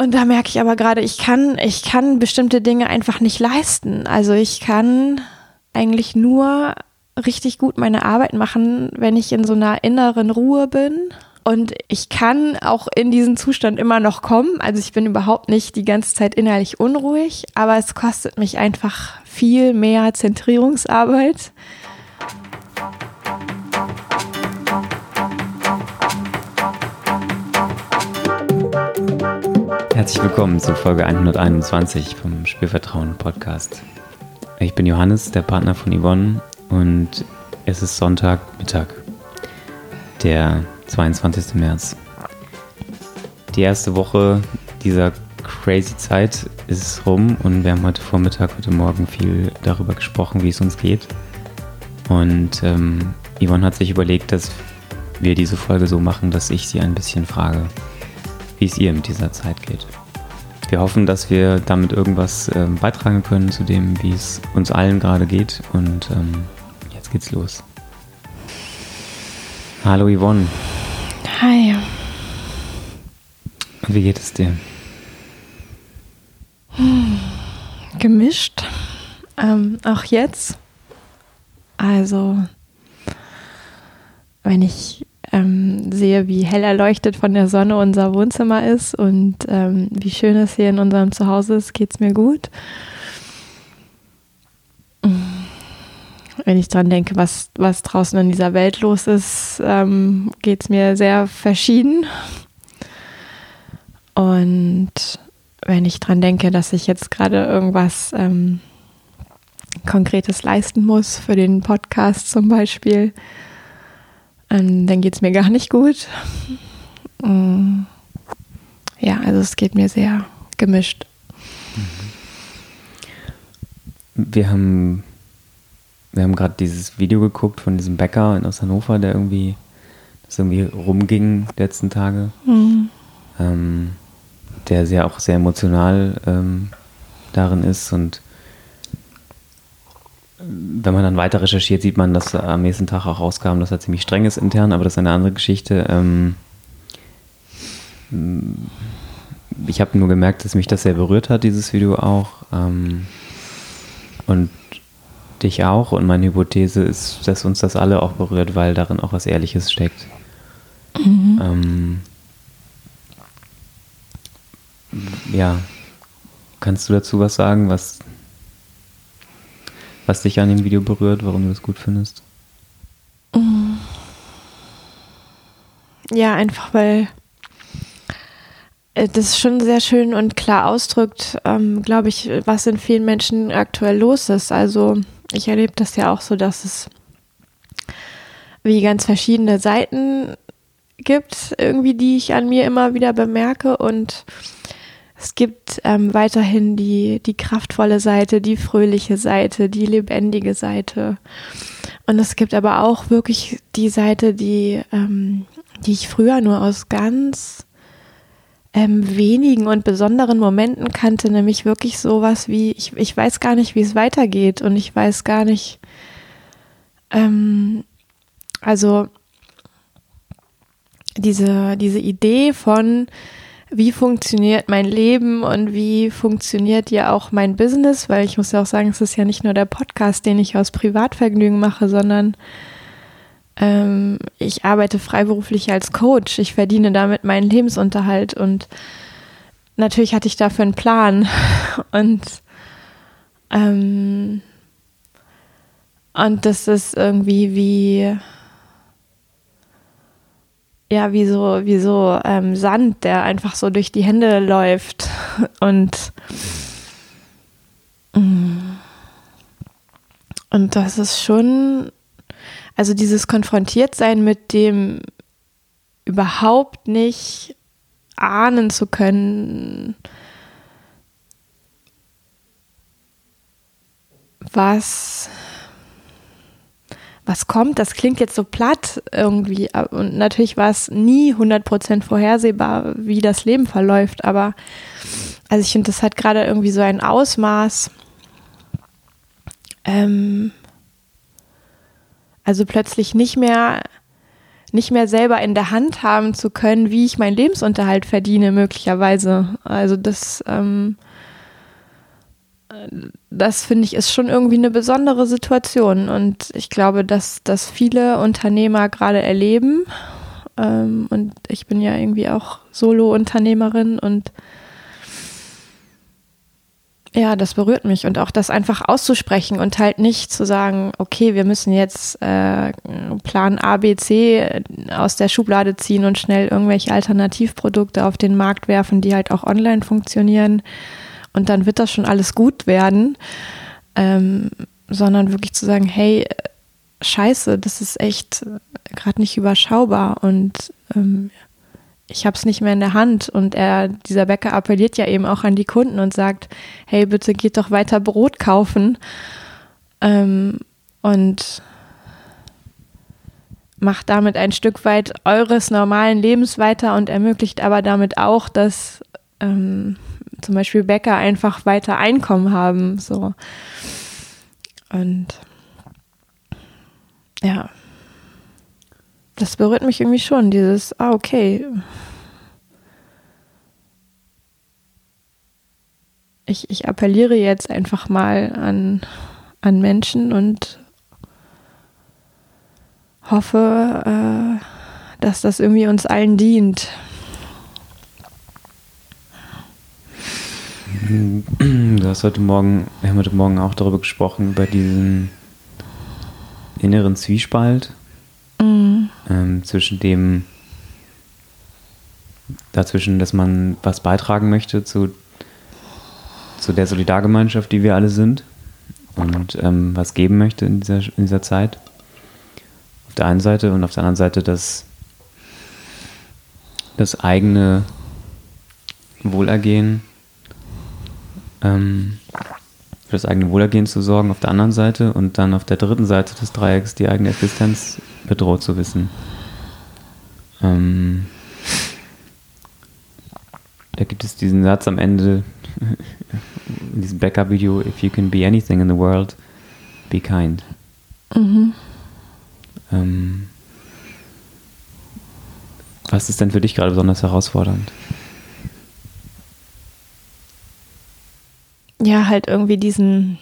Und da merke ich aber gerade, ich kann, ich kann bestimmte Dinge einfach nicht leisten. Also ich kann eigentlich nur richtig gut meine Arbeit machen, wenn ich in so einer inneren Ruhe bin. Und ich kann auch in diesen Zustand immer noch kommen. Also ich bin überhaupt nicht die ganze Zeit innerlich unruhig, aber es kostet mich einfach viel mehr Zentrierungsarbeit. Herzlich willkommen zu Folge 121 vom Spielvertrauen Podcast. Ich bin Johannes, der Partner von Yvonne und es ist Sonntagmittag, der 22. März. Die erste Woche dieser crazy Zeit ist rum und wir haben heute Vormittag, heute Morgen viel darüber gesprochen, wie es uns geht. Und ähm, Yvonne hat sich überlegt, dass wir diese Folge so machen, dass ich sie ein bisschen frage, wie es ihr mit dieser Zeit geht. Wir hoffen, dass wir damit irgendwas äh, beitragen können zu dem, wie es uns allen gerade geht. Und ähm, jetzt geht's los. Hallo Yvonne. Hi. Wie geht es dir? Hm, gemischt. Ähm, auch jetzt. Also, wenn ich ähm, sehe, wie hell erleuchtet von der Sonne unser Wohnzimmer ist und ähm, wie schön es hier in unserem Zuhause ist, geht es mir gut. Wenn ich dran denke, was, was draußen in dieser Welt los ist, ähm, geht es mir sehr verschieden. Und wenn ich dran denke, dass ich jetzt gerade irgendwas ähm, Konkretes leisten muss, für den Podcast zum Beispiel, dann geht es mir gar nicht gut. Mm. Ja, also es geht mir sehr gemischt. Wir haben, wir haben gerade dieses Video geguckt von diesem Bäcker aus Hannover, der irgendwie, das irgendwie rumging die letzten Tage. Mhm. Ähm, der sehr auch sehr emotional ähm, darin ist und wenn man dann weiter recherchiert, sieht man, dass am nächsten Tag auch rauskam, dass er ziemlich streng ist intern, aber das ist eine andere Geschichte. Ähm, ich habe nur gemerkt, dass mich das sehr berührt hat, dieses Video auch. Ähm, und dich auch. Und meine Hypothese ist, dass uns das alle auch berührt, weil darin auch was Ehrliches steckt. Mhm. Ähm, ja, kannst du dazu was sagen, was was dich an dem Video berührt, warum du das gut findest? Ja, einfach weil äh, das schon sehr schön und klar ausdrückt, ähm, glaube ich, was in vielen Menschen aktuell los ist. Also ich erlebe das ja auch so, dass es wie ganz verschiedene Seiten gibt, irgendwie, die ich an mir immer wieder bemerke und es gibt ähm, weiterhin die, die kraftvolle Seite, die fröhliche Seite, die lebendige Seite. Und es gibt aber auch wirklich die Seite, die, ähm, die ich früher nur aus ganz ähm, wenigen und besonderen Momenten kannte, nämlich wirklich sowas wie, ich, ich weiß gar nicht, wie es weitergeht und ich weiß gar nicht, ähm, also diese, diese Idee von, wie funktioniert mein Leben und wie funktioniert ja auch mein Business, weil ich muss ja auch sagen, es ist ja nicht nur der Podcast, den ich aus Privatvergnügen mache, sondern ähm, ich arbeite freiberuflich als Coach. Ich verdiene damit meinen Lebensunterhalt und natürlich hatte ich dafür einen Plan und ähm, und das ist irgendwie wie ja, wie so, wie so ähm, Sand, der einfach so durch die Hände läuft. Und, mm. und das ist schon, also dieses Konfrontiertsein mit dem überhaupt nicht ahnen zu können, was was kommt, das klingt jetzt so platt irgendwie. Und natürlich war es nie 100% vorhersehbar, wie das Leben verläuft. Aber also ich finde, das hat gerade irgendwie so ein Ausmaß. Ähm, also plötzlich nicht mehr nicht mehr selber in der Hand haben zu können, wie ich meinen Lebensunterhalt verdiene, möglicherweise. Also das, ähm, das finde ich ist schon irgendwie eine besondere Situation. Und ich glaube, dass das viele Unternehmer gerade erleben. Ähm, und ich bin ja irgendwie auch Solo-Unternehmerin und ja, das berührt mich und auch das einfach auszusprechen und halt nicht zu sagen, okay, wir müssen jetzt äh, Plan A, B, C aus der Schublade ziehen und schnell irgendwelche Alternativprodukte auf den Markt werfen, die halt auch online funktionieren und dann wird das schon alles gut werden, ähm, sondern wirklich zu sagen, hey, scheiße, das ist echt gerade nicht überschaubar und ähm, ich habe es nicht mehr in der Hand. Und er, dieser Bäcker appelliert ja eben auch an die Kunden und sagt, hey, bitte geht doch weiter Brot kaufen. Ähm, und macht damit ein Stück weit eures normalen Lebens weiter und ermöglicht aber damit auch, dass ähm, zum Beispiel Bäcker einfach weiter Einkommen haben. So. Und ja das berührt mich irgendwie schon, dieses, ah, okay. Ich, ich appelliere jetzt einfach mal an, an Menschen und hoffe, äh, dass das irgendwie uns allen dient. Du hast heute Morgen, wir haben heute Morgen auch darüber gesprochen, über diesen inneren Zwiespalt, Mhm. Ähm, zwischen dem, dazwischen, dass man was beitragen möchte zu, zu der Solidargemeinschaft, die wir alle sind und ähm, was geben möchte in dieser, in dieser Zeit. Auf der einen Seite und auf der anderen Seite das, das eigene Wohlergehen ähm, für das eigene Wohlergehen zu sorgen auf der anderen Seite und dann auf der dritten Seite des Dreiecks die eigene Existenz bedroht zu wissen. Ähm, da gibt es diesen Satz am Ende in diesem Backup-Video: If you can be anything in the world, be kind. Mhm. Ähm, was ist denn für dich gerade besonders herausfordernd? Ja, halt irgendwie diesen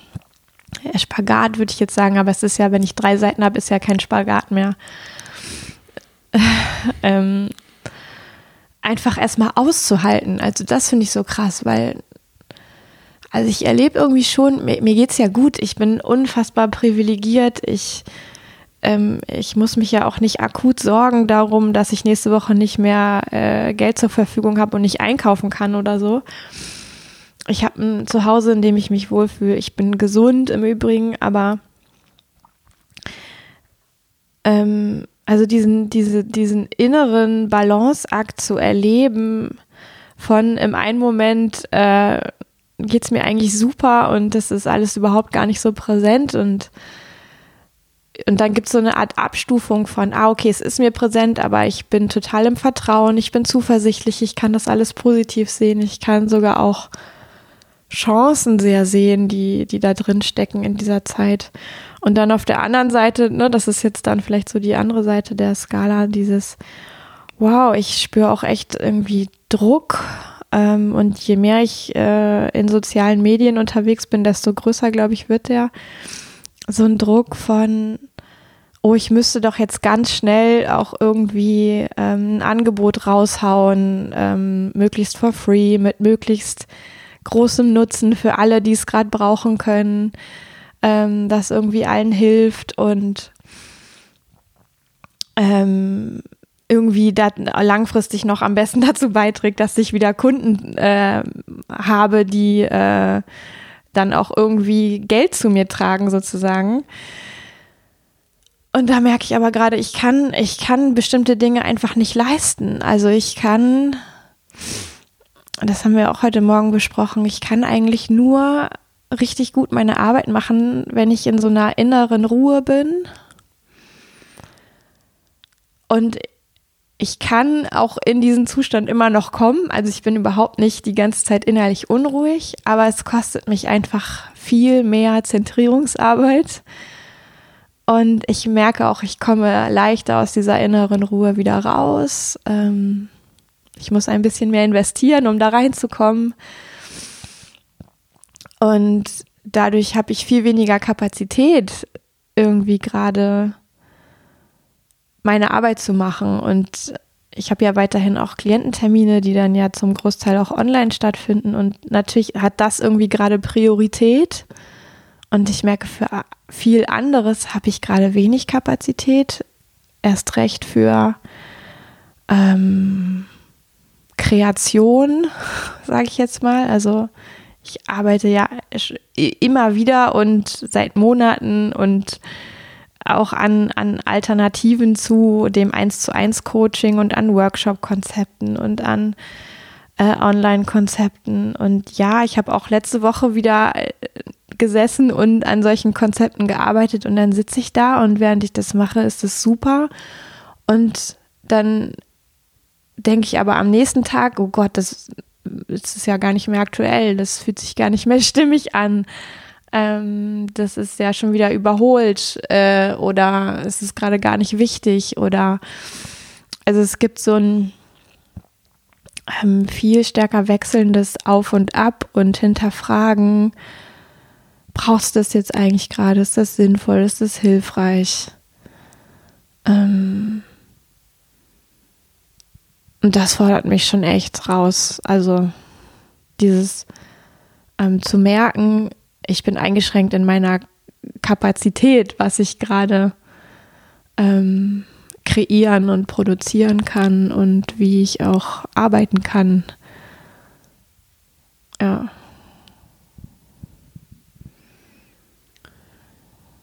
Spagat, würde ich jetzt sagen, aber es ist ja, wenn ich drei Seiten habe, ist ja kein Spagat mehr. ähm, einfach erstmal auszuhalten. Also das finde ich so krass, weil also ich erlebe irgendwie schon, mir, mir geht es ja gut, ich bin unfassbar privilegiert, ich, ähm, ich muss mich ja auch nicht akut sorgen darum, dass ich nächste Woche nicht mehr äh, Geld zur Verfügung habe und nicht einkaufen kann oder so ich habe ein Zuhause, in dem ich mich wohlfühle. Ich bin gesund im Übrigen, aber ähm, also diesen, diese, diesen inneren Balanceakt zu erleben, von im einen Moment äh, geht es mir eigentlich super und das ist alles überhaupt gar nicht so präsent und und dann gibt es so eine Art Abstufung von, ah, okay, es ist mir präsent, aber ich bin total im Vertrauen, ich bin zuversichtlich, ich kann das alles positiv sehen, ich kann sogar auch Chancen sehr sehen, die, die da drin stecken in dieser Zeit. Und dann auf der anderen Seite, ne, das ist jetzt dann vielleicht so die andere Seite der Skala, dieses, wow, ich spüre auch echt irgendwie Druck. Ähm, und je mehr ich äh, in sozialen Medien unterwegs bin, desto größer, glaube ich, wird der. So ein Druck von, oh, ich müsste doch jetzt ganz schnell auch irgendwie ähm, ein Angebot raushauen, ähm, möglichst for free, mit möglichst großem Nutzen für alle, die es gerade brauchen können, ähm, das irgendwie allen hilft und ähm, irgendwie langfristig noch am besten dazu beiträgt, dass ich wieder Kunden äh, habe, die äh, dann auch irgendwie Geld zu mir tragen sozusagen. Und da merke ich aber gerade, ich kann, ich kann bestimmte Dinge einfach nicht leisten. Also ich kann das haben wir auch heute Morgen besprochen, ich kann eigentlich nur richtig gut meine Arbeit machen, wenn ich in so einer inneren Ruhe bin. Und ich kann auch in diesen Zustand immer noch kommen. Also ich bin überhaupt nicht die ganze Zeit innerlich unruhig, aber es kostet mich einfach viel mehr Zentrierungsarbeit. Und ich merke auch, ich komme leichter aus dieser inneren Ruhe wieder raus. Ähm, ich muss ein bisschen mehr investieren, um da reinzukommen. Und dadurch habe ich viel weniger Kapazität, irgendwie gerade meine Arbeit zu machen. Und ich habe ja weiterhin auch Kliententermine, die dann ja zum Großteil auch online stattfinden. Und natürlich hat das irgendwie gerade Priorität. Und ich merke, für viel anderes habe ich gerade wenig Kapazität. Erst recht für ähm, Kreation, sage ich jetzt mal. Also ich arbeite ja immer wieder und seit Monaten und auch an, an Alternativen zu dem 1 zu 1 Coaching und an Workshop-Konzepten und an äh, Online-Konzepten. Und ja, ich habe auch letzte Woche wieder äh, gesessen und an solchen Konzepten gearbeitet und dann sitze ich da und während ich das mache, ist es super. Und dann denke ich aber am nächsten Tag, oh Gott, das, das ist ja gar nicht mehr aktuell, das fühlt sich gar nicht mehr stimmig an. Ähm, das ist ja schon wieder überholt äh, oder es ist gerade gar nicht wichtig oder also es gibt so ein ähm, viel stärker wechselndes Auf und Ab und Hinterfragen. Brauchst du das jetzt eigentlich gerade? Ist das sinnvoll? Ist das hilfreich? Ähm, und das fordert mich schon echt raus. Also dieses ähm, zu merken, ich bin eingeschränkt in meiner Kapazität, was ich gerade ähm, kreieren und produzieren kann und wie ich auch arbeiten kann. Ja.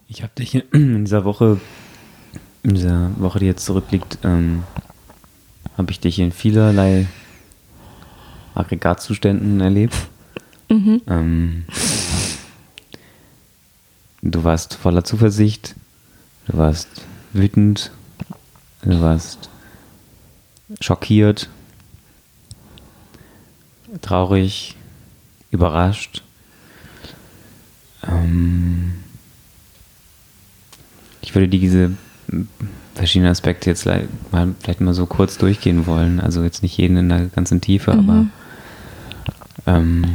Ich habe dich in dieser Woche, in dieser Woche, die jetzt zurückliegt, ähm, habe ich dich in vielerlei Aggregatzuständen erlebt. Mhm. Ähm, du warst voller Zuversicht, du warst wütend, du warst schockiert, traurig, überrascht. Ähm, ich würde diese verschiedene Aspekte jetzt mal vielleicht mal so kurz durchgehen wollen. Also jetzt nicht jeden in der ganzen Tiefe, mhm. aber ähm,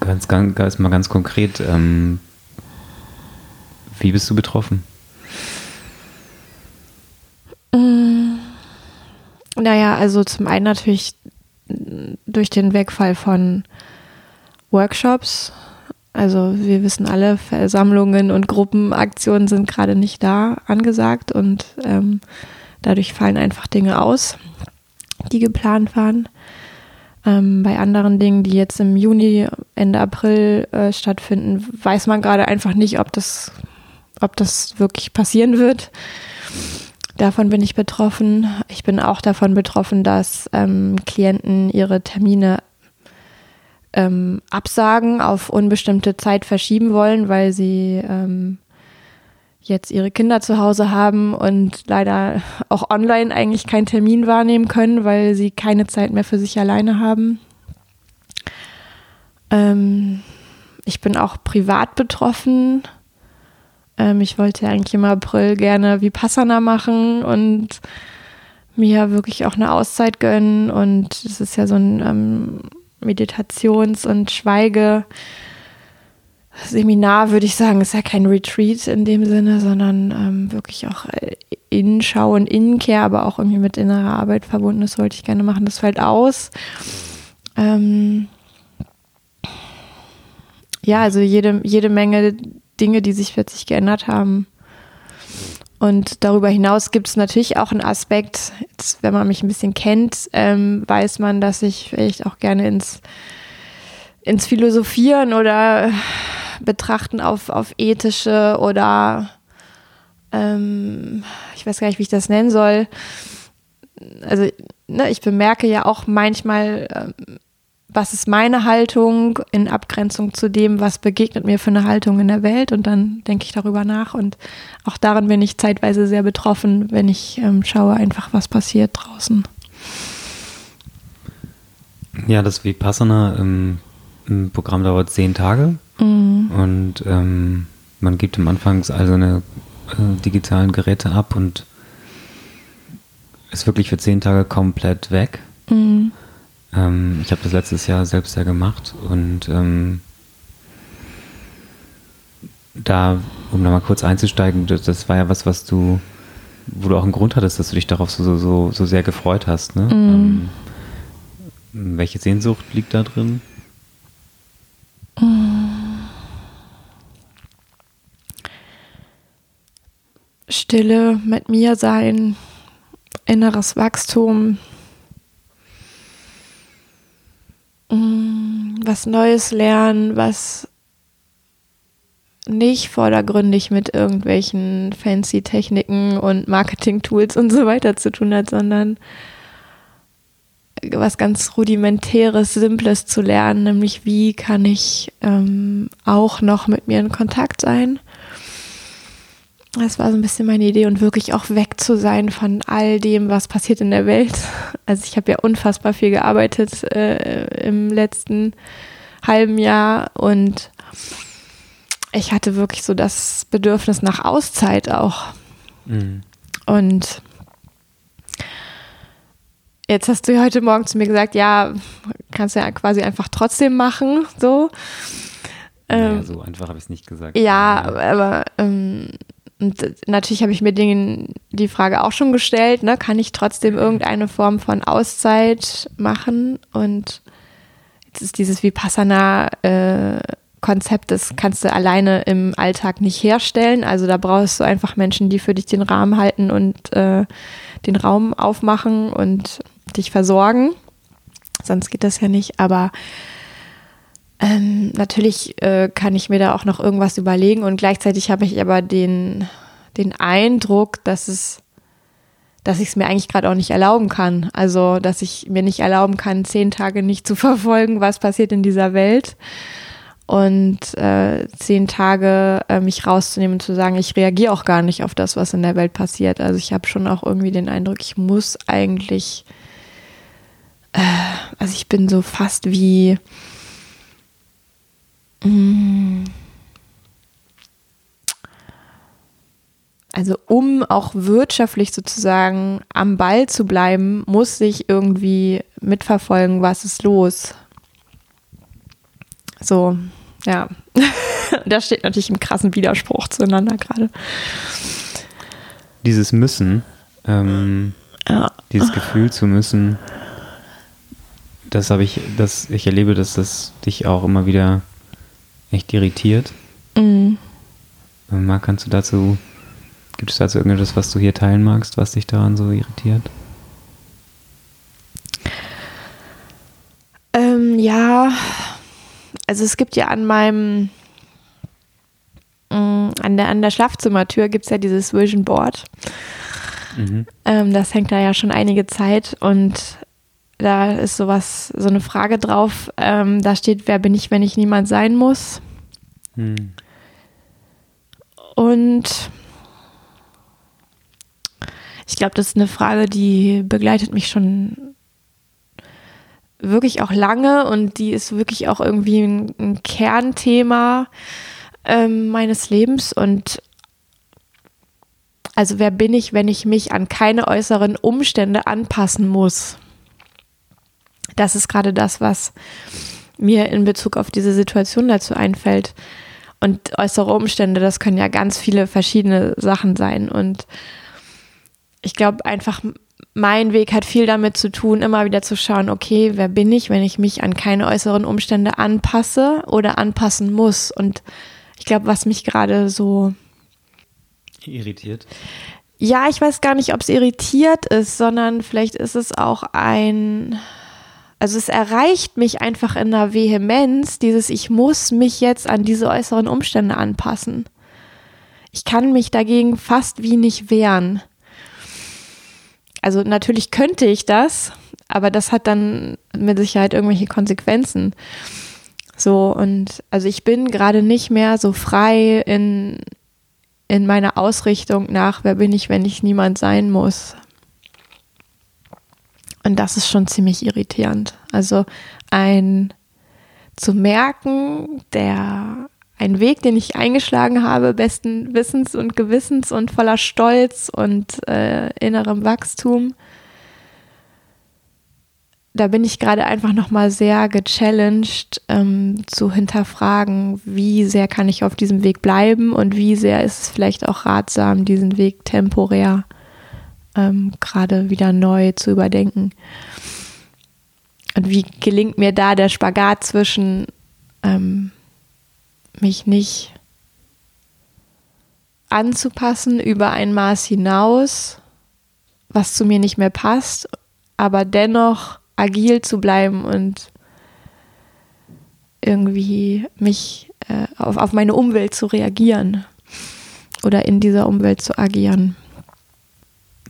ganz, ganz, mal ganz konkret, ähm, wie bist du betroffen? Mm, naja, also zum einen natürlich durch den Wegfall von Workshops also wir wissen alle, Versammlungen und Gruppenaktionen sind gerade nicht da angesagt und ähm, dadurch fallen einfach Dinge aus, die geplant waren. Ähm, bei anderen Dingen, die jetzt im Juni, Ende April äh, stattfinden, weiß man gerade einfach nicht, ob das, ob das wirklich passieren wird. Davon bin ich betroffen. Ich bin auch davon betroffen, dass ähm, Klienten ihre Termine ähm, absagen, auf unbestimmte Zeit verschieben wollen, weil sie ähm, jetzt ihre Kinder zu Hause haben und leider auch online eigentlich keinen Termin wahrnehmen können, weil sie keine Zeit mehr für sich alleine haben. Ähm, ich bin auch privat betroffen. Ähm, ich wollte eigentlich im April gerne Vipassana machen und mir wirklich auch eine Auszeit gönnen. Und es ist ja so ein ähm, Meditations- und Schweige- Seminar würde ich sagen, ist ja kein Retreat in dem Sinne, sondern ähm, wirklich auch äh, Innenschau und Innenkehr, aber auch irgendwie mit innerer Arbeit verbunden. Das wollte ich gerne machen. Das fällt aus. Ähm ja, also jede, jede Menge Dinge, die sich plötzlich geändert haben. Und darüber hinaus gibt es natürlich auch einen Aspekt, jetzt, wenn man mich ein bisschen kennt, ähm, weiß man, dass ich vielleicht auch gerne ins, ins Philosophieren oder Betrachten auf, auf ethische oder ähm, ich weiß gar nicht, wie ich das nennen soll. Also, ne, ich bemerke ja auch manchmal, ähm, was ist meine Haltung in Abgrenzung zu dem, was begegnet mir für eine Haltung in der Welt und dann denke ich darüber nach und auch darin bin ich zeitweise sehr betroffen, wenn ich ähm, schaue einfach, was passiert draußen. Ja, das Vipassana im, im Programm dauert zehn Tage mhm. und ähm, man gibt am Anfang all seine äh, digitalen Geräte ab und ist wirklich für zehn Tage komplett weg. Mhm. Ähm, ich habe das letztes Jahr selbst ja gemacht und ähm, da, um da mal kurz einzusteigen, das, das, war ja was, was du, wo du auch einen Grund hattest, dass du dich darauf so, so, so sehr gefreut hast. Ne? Mhm. Ähm, welche Sehnsucht liegt da drin? Stille mit mir sein, inneres Wachstum, was Neues lernen, was nicht vordergründig mit irgendwelchen fancy Techniken und Marketing-Tools und so weiter zu tun hat, sondern was ganz rudimentäres, simples zu lernen, nämlich wie kann ich ähm, auch noch mit mir in Kontakt sein das war so ein bisschen meine Idee und wirklich auch weg zu sein von all dem, was passiert in der Welt. Also ich habe ja unfassbar viel gearbeitet äh, im letzten halben Jahr und ich hatte wirklich so das Bedürfnis nach Auszeit auch. Mhm. Und jetzt hast du heute Morgen zu mir gesagt, ja, kannst du ja quasi einfach trotzdem machen, so. Naja, ähm, so einfach habe ich es nicht gesagt. Ja, aber ähm, und natürlich habe ich mir den, die Frage auch schon gestellt, ne, kann ich trotzdem irgendeine Form von Auszeit machen? Und jetzt ist dieses Vipassana-Konzept, äh, das kannst du alleine im Alltag nicht herstellen. Also da brauchst du einfach Menschen, die für dich den Rahmen halten und äh, den Raum aufmachen und dich versorgen. Sonst geht das ja nicht. Aber ähm, natürlich äh, kann ich mir da auch noch irgendwas überlegen und gleichzeitig habe ich aber den, den Eindruck, dass es, dass ich es mir eigentlich gerade auch nicht erlauben kann. Also, dass ich mir nicht erlauben kann, zehn Tage nicht zu verfolgen, was passiert in dieser Welt und äh, zehn Tage äh, mich rauszunehmen und zu sagen, ich reagiere auch gar nicht auf das, was in der Welt passiert. Also ich habe schon auch irgendwie den Eindruck, ich muss eigentlich, äh, also ich bin so fast wie also um auch wirtschaftlich sozusagen am Ball zu bleiben, muss ich irgendwie mitverfolgen, was ist los. So, ja. das steht natürlich im krassen Widerspruch zueinander gerade. Dieses Müssen, ähm, ja. dieses Gefühl zu müssen, das habe ich, das, ich erlebe, dass das dich auch immer wieder echt irritiert. Mhm. Marc, kannst du dazu, gibt es dazu irgendetwas, was du hier teilen magst, was dich daran so irritiert? Ähm, ja, also es gibt ja an meinem, mm, an der, an der Schlafzimmertür gibt es ja dieses Vision Board. Mhm. Ähm, das hängt da ja schon einige Zeit und da ist sowas, so eine Frage drauf. Ähm, da steht, wer bin ich, wenn ich niemand sein muss? Hm. Und ich glaube, das ist eine Frage, die begleitet mich schon wirklich auch lange und die ist wirklich auch irgendwie ein, ein Kernthema ähm, meines Lebens. Und also wer bin ich, wenn ich mich an keine äußeren Umstände anpassen muss? Das ist gerade das, was mir in Bezug auf diese Situation dazu einfällt. Und äußere Umstände, das können ja ganz viele verschiedene Sachen sein. Und ich glaube einfach, mein Weg hat viel damit zu tun, immer wieder zu schauen, okay, wer bin ich, wenn ich mich an keine äußeren Umstände anpasse oder anpassen muss. Und ich glaube, was mich gerade so irritiert. Ja, ich weiß gar nicht, ob es irritiert ist, sondern vielleicht ist es auch ein also es erreicht mich einfach in der Vehemenz, dieses ich muss mich jetzt an diese äußeren Umstände anpassen. Ich kann mich dagegen fast wie nicht wehren. Also natürlich könnte ich das, aber das hat dann mit Sicherheit irgendwelche Konsequenzen. So, und also ich bin gerade nicht mehr so frei in, in meiner Ausrichtung nach, wer bin ich, wenn ich niemand sein muss. Und das ist schon ziemlich irritierend. Also ein zu merken, der ein Weg, den ich eingeschlagen habe, besten Wissens und Gewissens und voller Stolz und äh, innerem Wachstum. Da bin ich gerade einfach nochmal sehr gechallenged, ähm, zu hinterfragen, wie sehr kann ich auf diesem Weg bleiben und wie sehr ist es vielleicht auch ratsam, diesen Weg temporär ähm, gerade wieder neu zu überdenken. Und wie gelingt mir da der Spagat zwischen ähm, mich nicht anzupassen über ein Maß hinaus, was zu mir nicht mehr passt, aber dennoch agil zu bleiben und irgendwie mich äh, auf, auf meine Umwelt zu reagieren oder in dieser Umwelt zu agieren.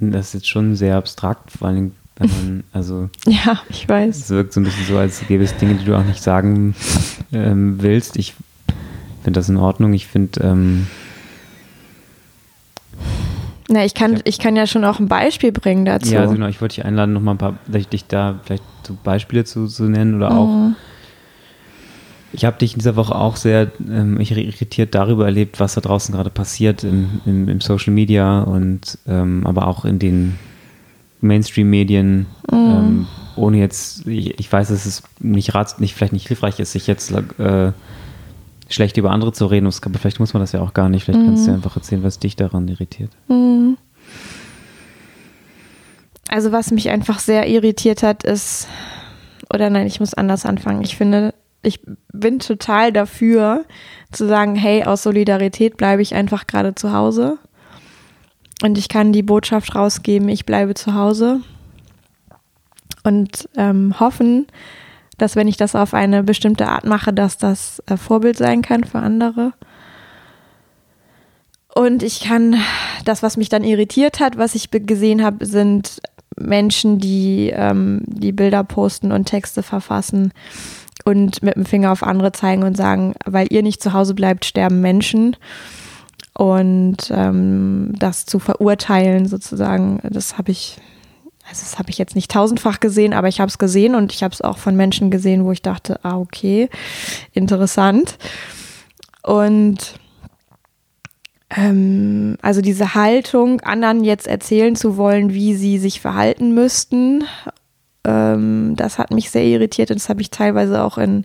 Das ist jetzt schon sehr abstrakt, vor allem wenn man, also. ja, ich weiß. Es wirkt so ein bisschen so, als gäbe es Dinge, die du auch nicht sagen ähm, willst. Ich finde das in Ordnung. Ich finde. Ähm, na, ich kann, ich kann ja schon auch ein Beispiel bringen dazu. Ja, also genau. Ich wollte dich einladen, nochmal ein paar, vielleicht dich da vielleicht so Beispiele zu, zu nennen oder auch. Mhm. Ich habe dich in dieser Woche auch sehr ähm, irritiert darüber erlebt, was da draußen gerade passiert im, im, im, Social Media und ähm, aber auch in den Mainstream-Medien, mm. ähm, ohne jetzt, ich, ich, weiß, dass es nicht rats, nicht, vielleicht nicht hilfreich ist, sich jetzt äh, schlecht über andere zu reden, aber vielleicht muss man das ja auch gar nicht. Vielleicht mm. kannst du mhm. einfach erzählen, was dich daran irritiert. Mm. Also was mich einfach sehr irritiert hat, ist, oder nein, ich muss anders anfangen. Ich finde, ich bin total dafür zu sagen, hey, aus Solidarität bleibe ich einfach gerade zu Hause. Und ich kann die Botschaft rausgeben, ich bleibe zu Hause. Und ähm, hoffen, dass wenn ich das auf eine bestimmte Art mache, dass das äh, Vorbild sein kann für andere. Und ich kann, das, was mich dann irritiert hat, was ich gesehen habe, sind Menschen, die ähm, die Bilder posten und Texte verfassen und mit dem Finger auf andere zeigen und sagen, weil ihr nicht zu Hause bleibt, sterben Menschen. Und ähm, das zu verurteilen sozusagen, das habe ich, also das habe ich jetzt nicht tausendfach gesehen, aber ich habe es gesehen und ich habe es auch von Menschen gesehen, wo ich dachte, ah, okay, interessant. Und ähm, also diese Haltung, anderen jetzt erzählen zu wollen, wie sie sich verhalten müssten, ähm, das hat mich sehr irritiert und das habe ich teilweise auch in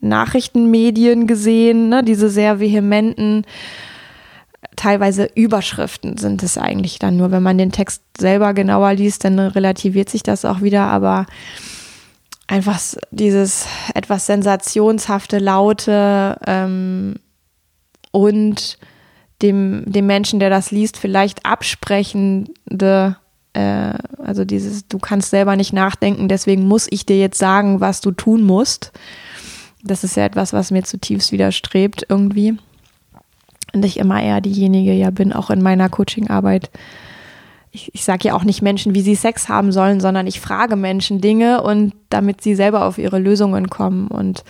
Nachrichtenmedien gesehen, ne? diese sehr vehementen teilweise Überschriften sind es eigentlich dann nur. Wenn man den Text selber genauer liest, dann relativiert sich das auch wieder, aber einfach dieses etwas sensationshafte, laute ähm, und dem, dem Menschen, der das liest, vielleicht absprechende, äh, also dieses, du kannst selber nicht nachdenken, deswegen muss ich dir jetzt sagen, was du tun musst. Das ist ja etwas, was mir zutiefst widerstrebt irgendwie und ich immer eher diejenige ja bin, auch in meiner Coachingarbeit. Ich, ich sage ja auch nicht Menschen, wie sie Sex haben sollen, sondern ich frage Menschen Dinge und damit sie selber auf ihre Lösungen kommen. Und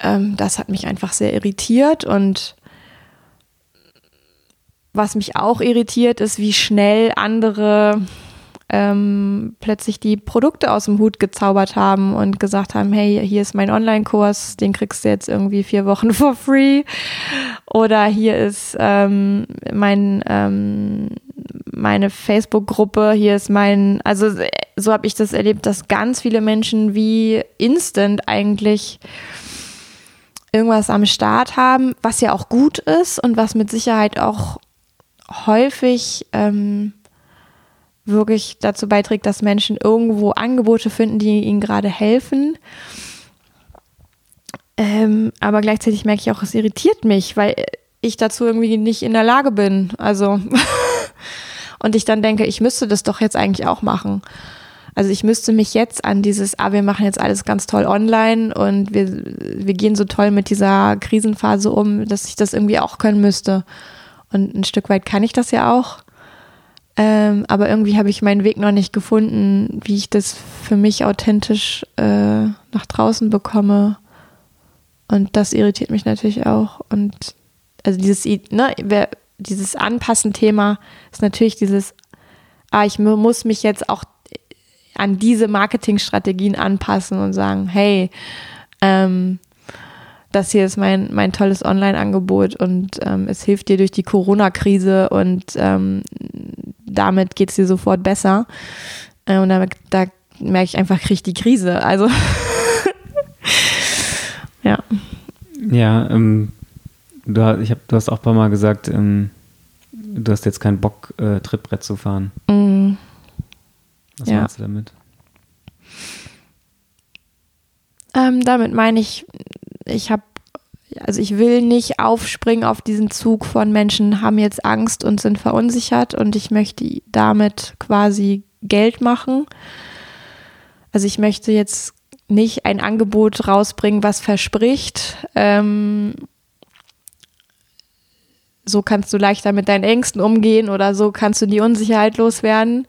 ähm, das hat mich einfach sehr irritiert. Und was mich auch irritiert, ist, wie schnell andere ähm, plötzlich die Produkte aus dem Hut gezaubert haben und gesagt haben, hey, hier ist mein Online-Kurs, den kriegst du jetzt irgendwie vier Wochen for free. Oder hier ist ähm, mein ähm, meine Facebook-Gruppe, hier ist mein, also so habe ich das erlebt, dass ganz viele Menschen wie instant eigentlich irgendwas am Start haben, was ja auch gut ist und was mit Sicherheit auch häufig ähm, wirklich dazu beiträgt, dass Menschen irgendwo Angebote finden, die ihnen gerade helfen. Ähm, aber gleichzeitig merke ich auch, es irritiert mich, weil ich dazu irgendwie nicht in der Lage bin. Also, und ich dann denke, ich müsste das doch jetzt eigentlich auch machen. Also ich müsste mich jetzt an dieses, ah, wir machen jetzt alles ganz toll online und wir, wir gehen so toll mit dieser Krisenphase um, dass ich das irgendwie auch können müsste. Und ein Stück weit kann ich das ja auch. Ähm, aber irgendwie habe ich meinen Weg noch nicht gefunden, wie ich das für mich authentisch äh, nach draußen bekomme. Und das irritiert mich natürlich auch. Und also dieses, ne, dieses Anpassen-Thema ist natürlich dieses, ah, ich muss mich jetzt auch an diese Marketingstrategien anpassen und sagen, hey, ähm, das hier ist mein, mein tolles Online-Angebot und ähm, es hilft dir durch die Corona-Krise und ähm, damit geht es dir sofort besser. Äh, und da, da merke ich einfach, kriege ich die Krise. Also ja. Ja, ähm, du, ich hab, du hast auch ein paar Mal gesagt, ähm, du hast jetzt keinen Bock, äh, Trittbrett zu fahren. Mm. Was Ja. meinst du damit? Ähm, damit meine ich, ich habe, also ich will nicht aufspringen auf diesen Zug von Menschen haben jetzt Angst und sind verunsichert und ich möchte damit quasi Geld machen. Also ich möchte jetzt nicht ein Angebot rausbringen, was verspricht, ähm, so kannst du leichter mit deinen Ängsten umgehen oder so kannst du die Unsicherheit loswerden.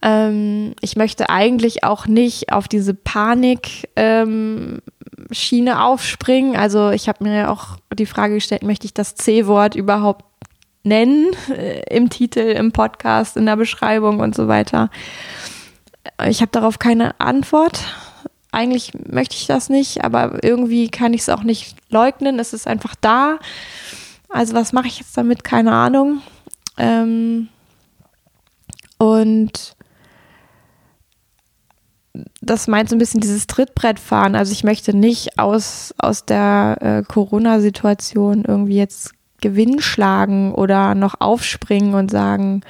Ähm, ich möchte eigentlich auch nicht auf diese Panik ähm, Schiene aufspringen. Also ich habe mir ja auch die Frage gestellt, möchte ich das C-Wort überhaupt nennen äh, im Titel, im Podcast, in der Beschreibung und so weiter. Ich habe darauf keine Antwort. Eigentlich möchte ich das nicht, aber irgendwie kann ich es auch nicht leugnen. Es ist einfach da. Also was mache ich jetzt damit? Keine Ahnung. Ähm, und das meint so ein bisschen dieses Trittbrettfahren. Also ich möchte nicht aus, aus der äh, Corona-Situation irgendwie jetzt Gewinn schlagen oder noch aufspringen und sagen,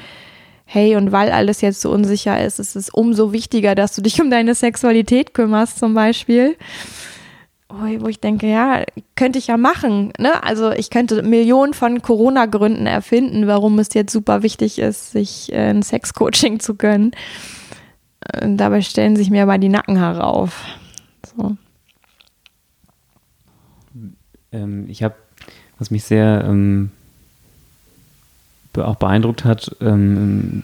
hey, und weil alles jetzt so unsicher ist, ist es umso wichtiger, dass du dich um deine Sexualität kümmerst zum Beispiel. Wo ich denke, ja, könnte ich ja machen. Ne? Also ich könnte Millionen von Corona-Gründen erfinden, warum es jetzt super wichtig ist, sich äh, ein Sexcoaching zu gönnen. Äh, Dabei stellen sich mir aber die Nackenhaare auf. So. Ähm, ich habe, was mich sehr ähm, auch beeindruckt hat, ähm,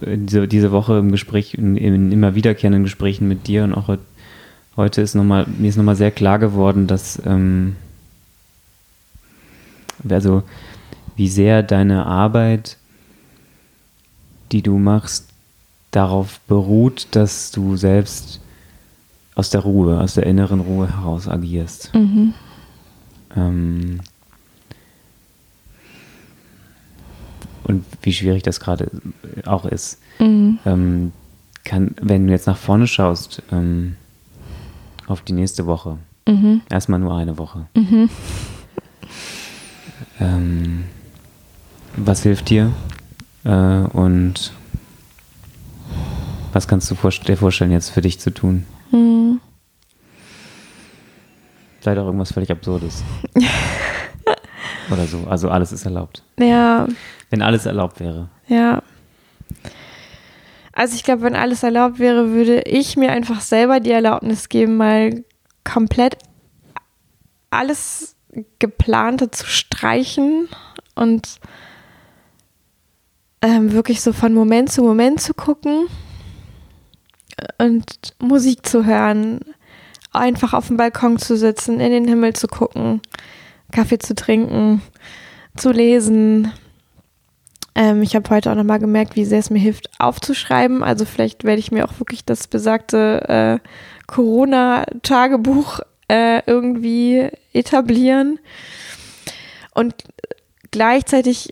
äh, diese, diese Woche im Gespräch, in, in immer wiederkehrenden Gesprächen mit dir und auch heut, heute ist nochmal, mir ist nochmal sehr klar geworden, dass ähm, also wie sehr deine Arbeit, die du machst, darauf beruht, dass du selbst aus der Ruhe, aus der inneren Ruhe heraus agierst. Mhm. Ähm, und wie schwierig das gerade auch ist. Mhm. Ähm, kann, wenn du jetzt nach vorne schaust, ähm, auf die nächste Woche, Mhm. erstmal nur eine Woche, Mhm. ähm, was hilft dir äh, und was kannst du dir vorstellen, jetzt für dich zu tun? Vielleicht auch irgendwas völlig Absurdes. Oder so. Also alles ist erlaubt. Ja, Wenn alles erlaubt wäre. Ja. Also ich glaube, wenn alles erlaubt wäre, würde ich mir einfach selber die Erlaubnis geben, mal komplett alles geplante zu streichen und ähm, wirklich so von Moment zu Moment zu gucken und Musik zu hören, einfach auf dem Balkon zu sitzen, in den Himmel zu gucken, Kaffee zu trinken, zu lesen, ähm, ich habe heute auch nochmal gemerkt, wie sehr es mir hilft, aufzuschreiben. Also vielleicht werde ich mir auch wirklich das besagte äh, Corona-Tagebuch äh, irgendwie etablieren. Und gleichzeitig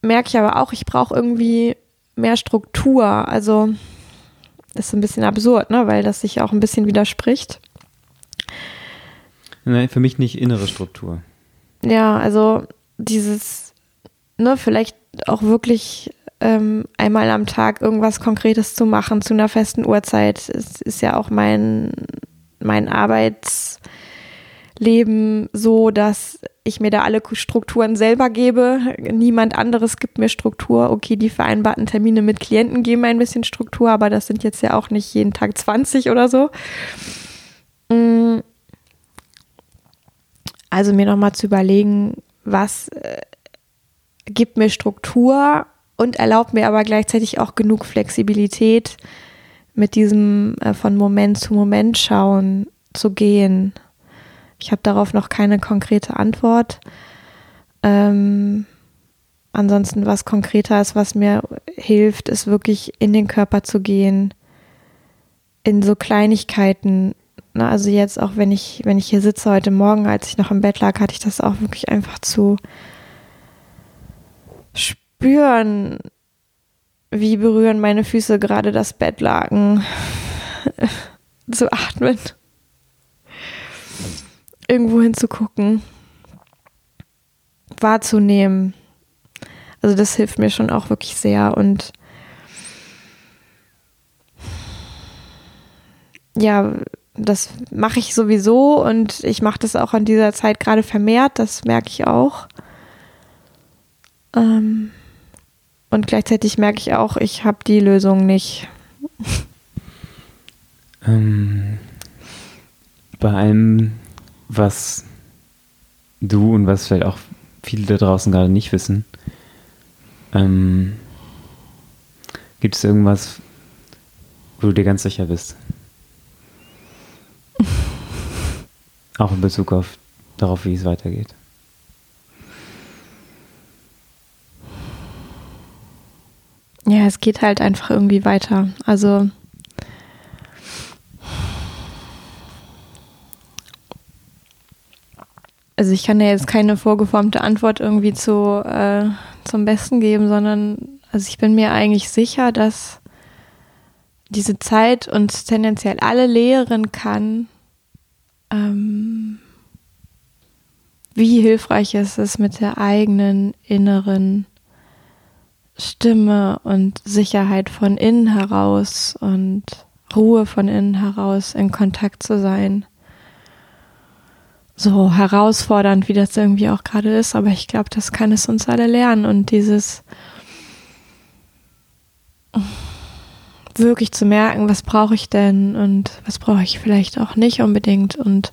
merke ich aber auch, ich brauche irgendwie mehr Struktur. Also ist ein bisschen absurd, ne? weil das sich auch ein bisschen widerspricht. Nein, für mich nicht innere Struktur. Ja, also dieses, ne, vielleicht auch wirklich ähm, einmal am Tag irgendwas Konkretes zu machen zu einer festen Uhrzeit, ist, ist ja auch mein, mein Arbeitsleben so, dass ich mir da alle Strukturen selber gebe. Niemand anderes gibt mir Struktur. Okay, die vereinbarten Termine mit Klienten geben ein bisschen Struktur, aber das sind jetzt ja auch nicht jeden Tag 20 oder so. Mm. Also mir nochmal zu überlegen, was äh, gibt mir Struktur und erlaubt mir aber gleichzeitig auch genug Flexibilität, mit diesem äh, von Moment zu Moment schauen zu gehen. Ich habe darauf noch keine konkrete Antwort. Ähm, ansonsten was konkreter ist, was mir hilft, ist wirklich in den Körper zu gehen, in so Kleinigkeiten Ne, also jetzt auch, wenn ich, wenn ich hier sitze heute Morgen, als ich noch im Bett lag, hatte ich das auch wirklich einfach zu spüren, wie berühren meine Füße gerade das Bettlaken, zu atmen, irgendwo hinzugucken, wahrzunehmen. Also das hilft mir schon auch wirklich sehr und ja, das mache ich sowieso und ich mache das auch an dieser Zeit gerade vermehrt, das merke ich auch. Ähm, und gleichzeitig merke ich auch, ich habe die Lösung nicht. Ähm, bei allem, was du und was vielleicht auch viele da draußen gerade nicht wissen, ähm, gibt es irgendwas, wo du dir ganz sicher bist? Auch in Bezug auf darauf, wie es weitergeht. Ja, es geht halt einfach irgendwie weiter. Also also ich kann ja jetzt keine vorgeformte Antwort irgendwie zu, äh, zum Besten geben, sondern also ich bin mir eigentlich sicher, dass diese Zeit uns tendenziell alle lehren kann, ähm, wie hilfreich es ist, mit der eigenen inneren Stimme und Sicherheit von innen heraus und Ruhe von innen heraus in Kontakt zu sein. So herausfordernd, wie das irgendwie auch gerade ist, aber ich glaube, das kann es uns alle lernen. Und dieses wirklich zu merken, was brauche ich denn und was brauche ich vielleicht auch nicht unbedingt. Und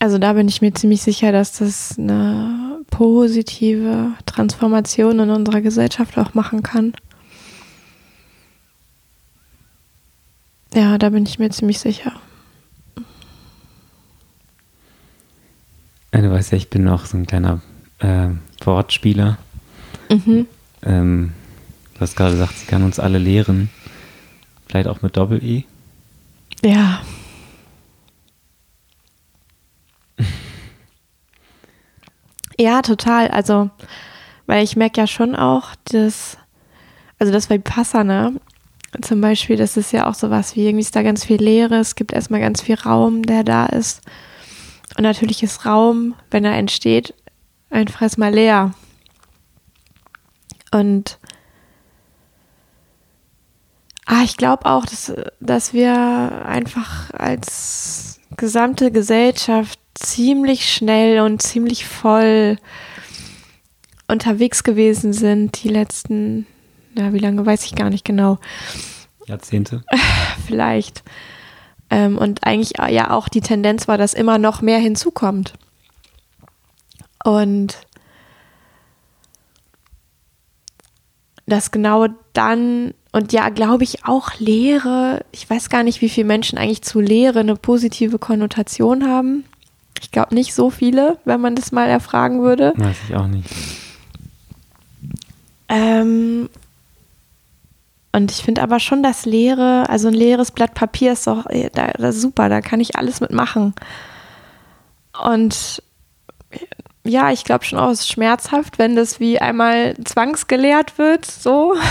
also da bin ich mir ziemlich sicher, dass das eine positive Transformation in unserer Gesellschaft auch machen kann. Ja, da bin ich mir ziemlich sicher. Du weißt ja, ich bin noch so ein kleiner äh, Wortspieler. Mhm. Ähm, du hast gerade gesagt, sie kann uns alle lehren. Vielleicht auch mit Doppel-E. Ja. ja, total. Also, weil ich merke ja schon auch, dass, also das Vipassana zum Beispiel, das ist ja auch sowas wie irgendwie ist da ganz viel Leere, es gibt erstmal ganz viel Raum, der da ist. Und natürlich ist Raum, wenn er entsteht, einfach erstmal leer. Und ah, ich glaube auch, dass, dass wir einfach als gesamte Gesellschaft ziemlich schnell und ziemlich voll unterwegs gewesen sind, die letzten, na, wie lange weiß ich gar nicht genau. Jahrzehnte. Vielleicht. Ähm, und eigentlich ja auch die Tendenz war, dass immer noch mehr hinzukommt. Und das genau dann, und ja, glaube ich auch Lehre, ich weiß gar nicht, wie viele Menschen eigentlich zu Lehre eine positive Konnotation haben. Ich glaube nicht so viele, wenn man das mal erfragen würde. Weiß ich auch nicht. Ähm, und ich finde aber schon, dass Leere, also ein leeres Blatt Papier ist doch da, das ist super, da kann ich alles mitmachen. Und ja, ich glaube schon auch, es ist schmerzhaft, wenn das wie einmal zwangsgelehrt wird, so.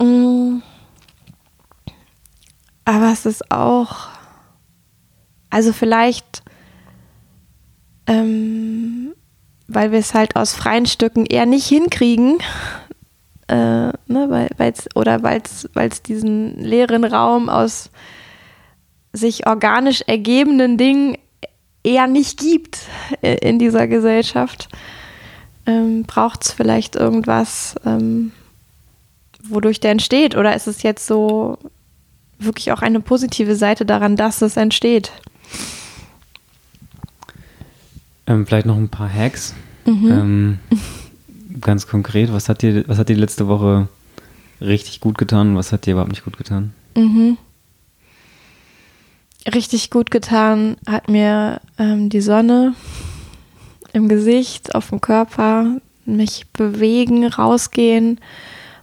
Mm. Aber es ist auch, also vielleicht, ähm, weil wir es halt aus freien Stücken eher nicht hinkriegen, äh, ne, weil, weil's, oder weil es diesen leeren Raum aus sich organisch ergebenden Dingen eher nicht gibt in dieser Gesellschaft, ähm, braucht es vielleicht irgendwas, ähm, wodurch der entsteht? Oder ist es jetzt so wirklich auch eine positive Seite daran, dass es entsteht? Ähm, vielleicht noch ein paar Hacks. Mhm. Ähm, ganz konkret, was hat dir, was hat dir letzte Woche richtig gut getan und was hat dir überhaupt nicht gut getan? Mhm richtig gut getan hat mir ähm, die Sonne im Gesicht, auf dem Körper, mich bewegen, rausgehen,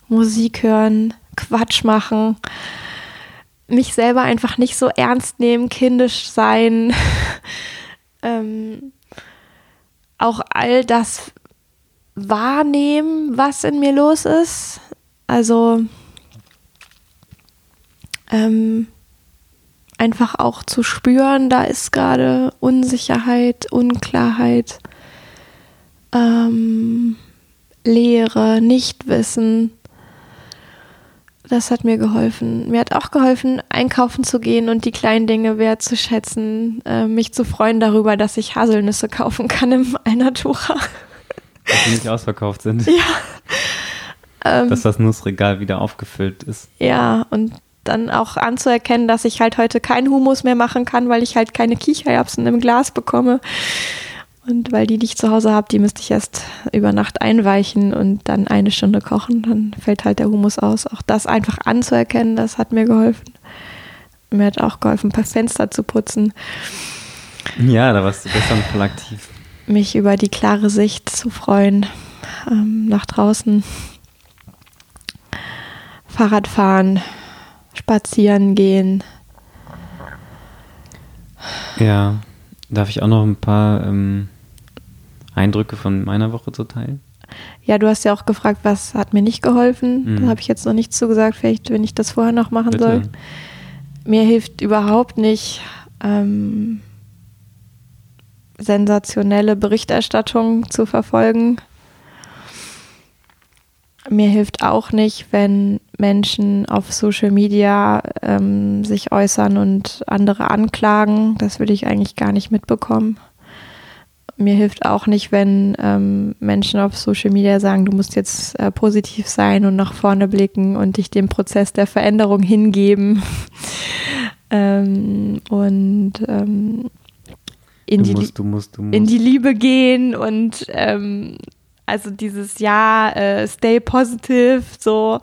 Musik hören, Quatsch machen, mich selber einfach nicht so ernst nehmen, kindisch sein, ähm, auch all das wahrnehmen, was in mir los ist. Also ähm, einfach auch zu spüren, da ist gerade Unsicherheit, Unklarheit, ähm, Leere, Nichtwissen. Das hat mir geholfen. Mir hat auch geholfen, einkaufen zu gehen und die kleinen Dinge wertzuschätzen, äh, mich zu freuen darüber, dass ich Haselnüsse kaufen kann im Alnatura. Dass die nicht ausverkauft sind. Ja. Ähm, dass das Nussregal wieder aufgefüllt ist. Ja, und dann auch anzuerkennen, dass ich halt heute keinen Humus mehr machen kann, weil ich halt keine Kichererbsen im Glas bekomme. Und weil die, die ich zu Hause habe, die müsste ich erst über Nacht einweichen und dann eine Stunde kochen. Dann fällt halt der Humus aus. Auch das einfach anzuerkennen, das hat mir geholfen. Mir hat auch geholfen, ein paar Fenster zu putzen. Ja, da warst du gestern voll aktiv. Mich über die klare Sicht zu freuen. Ähm, nach draußen. Fahrradfahren, spazieren gehen. Ja, darf ich auch noch ein paar ähm, Eindrücke von meiner Woche zu teilen? Ja, du hast ja auch gefragt, was hat mir nicht geholfen. Mhm. Da habe ich jetzt noch nichts zugesagt, vielleicht, wenn ich das vorher noch machen Bitte. soll. Mir hilft überhaupt nicht ähm, sensationelle Berichterstattung zu verfolgen. Mir hilft auch nicht, wenn Menschen auf Social Media ähm, sich äußern und andere anklagen. Das will ich eigentlich gar nicht mitbekommen. Mir hilft auch nicht, wenn ähm, Menschen auf Social Media sagen, du musst jetzt äh, positiv sein und nach vorne blicken und dich dem Prozess der Veränderung hingeben. ähm, und ähm, in, Du die, musst, du musst, du musst. in die Liebe gehen und ähm, also dieses Ja, äh, stay positive, so,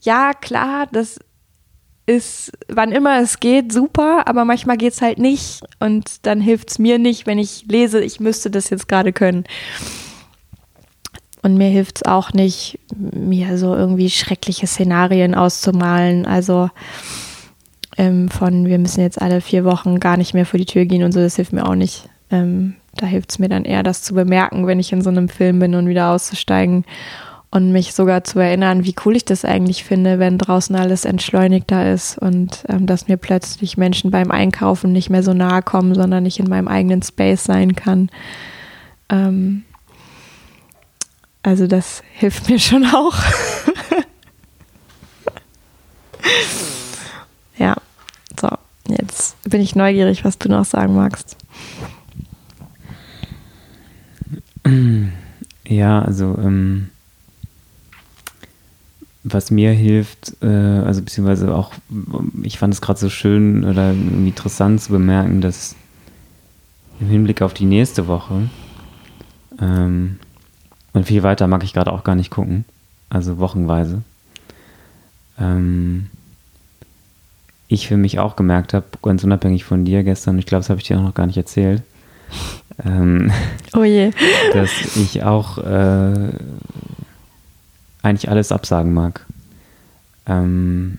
ja, klar, das ist, wann immer es geht, super, aber manchmal geht es halt nicht und dann hilft es mir nicht, wenn ich lese, ich müsste das jetzt gerade können. Und mir hilft es auch nicht, mir so irgendwie schreckliche Szenarien auszumalen. Also ähm, von, wir müssen jetzt alle vier Wochen gar nicht mehr vor die Tür gehen und so, das hilft mir auch nicht. Ähm, da hilft es mir dann eher, das zu bemerken, wenn ich in so einem Film bin und wieder auszusteigen und mich sogar zu erinnern, wie cool ich das eigentlich finde, wenn draußen alles entschleunigter ist und ähm, dass mir plötzlich Menschen beim Einkaufen nicht mehr so nahe kommen, sondern ich in meinem eigenen Space sein kann. Ähm, also das hilft mir schon auch. bin ich neugierig, was du noch sagen magst. Ja, also ähm, was mir hilft, äh, also beziehungsweise auch, ich fand es gerade so schön oder interessant zu bemerken, dass im Hinblick auf die nächste Woche ähm, und viel weiter mag ich gerade auch gar nicht gucken, also wochenweise, ähm, ich für mich auch gemerkt habe, ganz unabhängig von dir gestern, ich glaube, das habe ich dir auch noch gar nicht erzählt, ähm, Oh je. dass ich auch äh, eigentlich alles absagen mag. Ähm,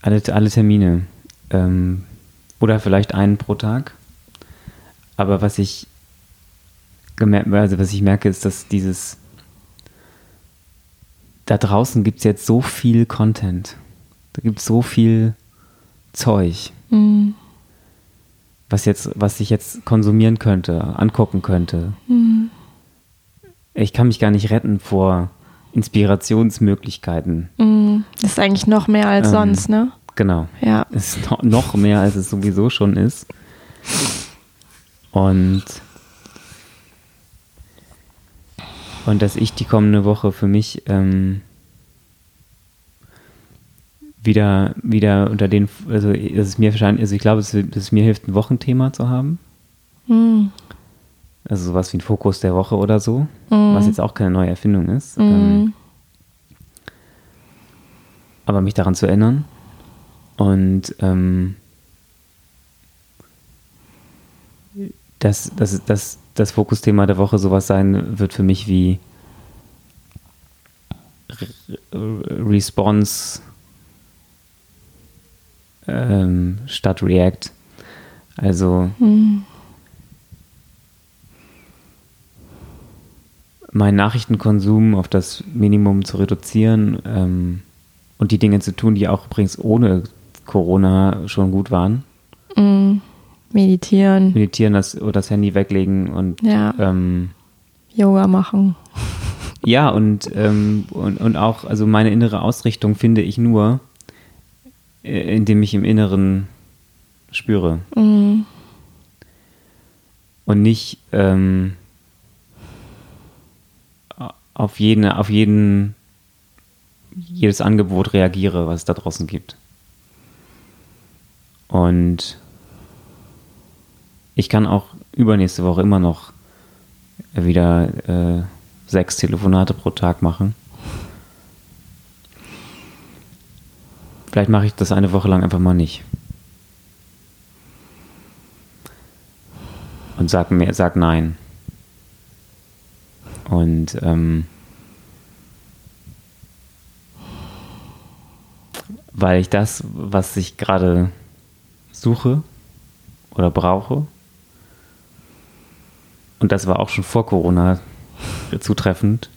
alle, alle Termine. Ähm, oder vielleicht einen pro Tag. Aber was ich gemerkt, also was ich merke, ist, dass dieses da draußen gibt es jetzt so viel Content. Da gibt es so viel Zeug Mhm. was jetzt, was ich jetzt konsumieren könnte, angucken könnte. Mhm. Ich kann mich gar nicht retten vor Inspirationsmöglichkeiten. Mhm. Das ist eigentlich noch mehr als Ähm, sonst, ne? Genau. Ja. Ist noch, noch mehr, als es sowieso schon ist. Und und dass ich die kommende Woche für mich ähm, wieder, wieder unter den, also dass es mir wahrscheinlich, also ich glaube, dass es, dass mir hilft, ein Wochenthema zu haben. Mhm. Also sowas wie ein Fokus der Woche oder so, Mhm. was jetzt auch keine neue Erfindung ist. Mhm. Ähm, aber mich daran zu erinnern und ähm, dass das, das, das Fokusthema der Woche sowas sein wird für mich wie Response ähm, statt React. Also mhm. meinen Nachrichtenkonsum auf das Minimum zu reduzieren ähm, und die Dinge zu tun, die auch übrigens ohne Corona schon gut waren. Mhm. Meditieren. Meditieren, das, oder das Handy weglegen und ja. ähm, Yoga machen. Ja, und, ähm, und, und auch, also meine innere Ausrichtung finde ich nur, äh, indem ich im Inneren spüre. Mhm. Und nicht ähm, auf jeden, auf jeden, jedes Angebot reagiere, was es da draußen gibt. Und ich kann auch übernächste Woche immer noch wieder äh, sechs Telefonate pro Tag machen. Vielleicht mache ich das eine Woche lang einfach mal nicht. Und sag mir, sag nein. Und ähm, weil ich das, was ich gerade suche oder brauche, und das war auch schon vor Corona zutreffend,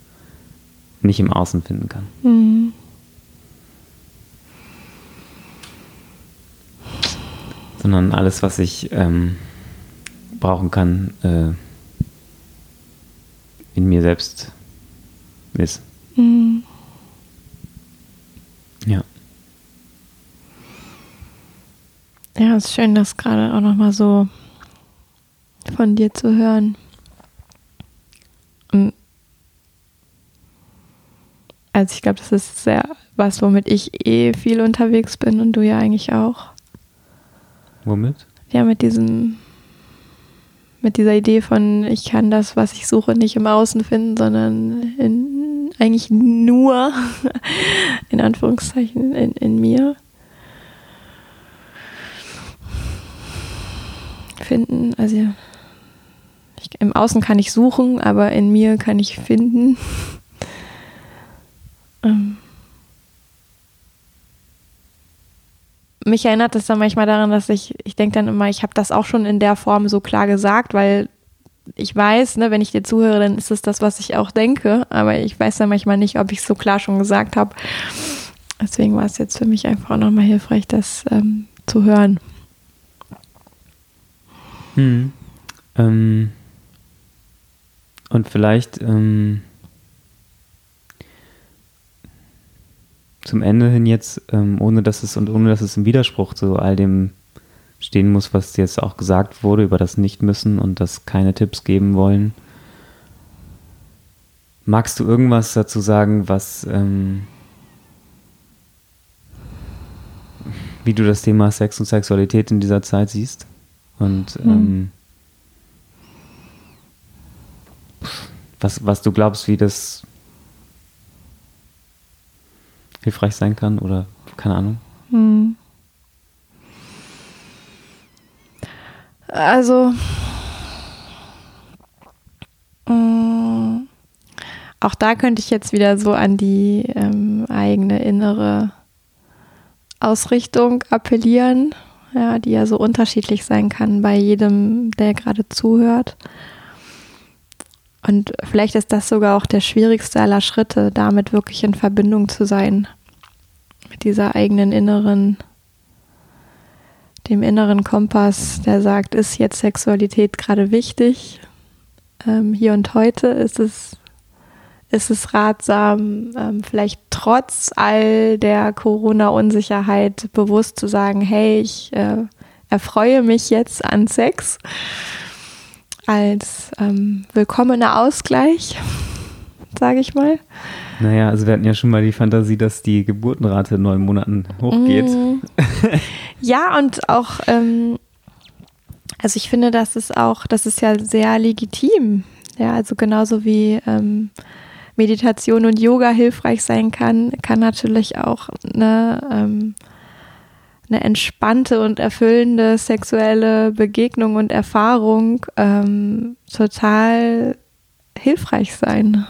nicht im Außen finden kann. Mhm. Sondern alles, was ich ähm, brauchen kann, äh, in mir selbst ist. Mhm. Ja. Ja, es ist schön, das gerade auch nochmal so von dir zu hören. Also ich glaube, das ist sehr was, womit ich eh viel unterwegs bin und du ja eigentlich auch. Womit? Ja, mit diesem, mit dieser Idee von, ich kann das, was ich suche, nicht im Außen finden, sondern in, eigentlich nur, in Anführungszeichen, in, in mir. Finden, also ich, im Außen kann ich suchen, aber in mir kann ich finden. Ähm mich erinnert es dann manchmal daran, dass ich, ich denke dann immer, ich habe das auch schon in der Form so klar gesagt, weil ich weiß, ne, wenn ich dir zuhöre, dann ist es das, was ich auch denke, aber ich weiß dann manchmal nicht, ob ich es so klar schon gesagt habe. Deswegen war es jetzt für mich einfach auch nochmal hilfreich, das ähm, zu hören. Hm. Ähm, und vielleicht ähm, zum Ende hin jetzt, ähm, ohne dass es und ohne dass es im Widerspruch zu all dem stehen muss, was jetzt auch gesagt wurde über das Nicht-Müssen und das keine Tipps geben wollen. Magst du irgendwas dazu sagen, was ähm, wie du das Thema Sex und Sexualität in dieser Zeit siehst? Und mhm. ähm, was, was du glaubst, wie das hilfreich sein kann oder keine Ahnung? Hm. Also mh, mm, auch da könnte ich jetzt wieder so an die ähm, eigene innere Ausrichtung appellieren, ja, die ja so unterschiedlich sein kann bei jedem, der gerade zuhört. Und vielleicht ist das sogar auch der schwierigste aller Schritte, damit wirklich in Verbindung zu sein. Mit dieser eigenen inneren, dem inneren Kompass, der sagt, ist jetzt Sexualität gerade wichtig? Ähm, hier und heute ist es, ist es ratsam, ähm, vielleicht trotz all der Corona-Unsicherheit bewusst zu sagen, hey, ich äh, erfreue mich jetzt an Sex als ähm, willkommener Ausgleich, sage ich mal. Naja, also wir hatten ja schon mal die Fantasie, dass die Geburtenrate in neun Monaten hochgeht. Mm. ja, und auch, ähm, also ich finde, das ist auch, das ist ja sehr legitim. Ja, also genauso wie ähm, Meditation und Yoga hilfreich sein kann, kann natürlich auch eine ähm, eine entspannte und erfüllende sexuelle Begegnung und Erfahrung ähm, total hilfreich sein.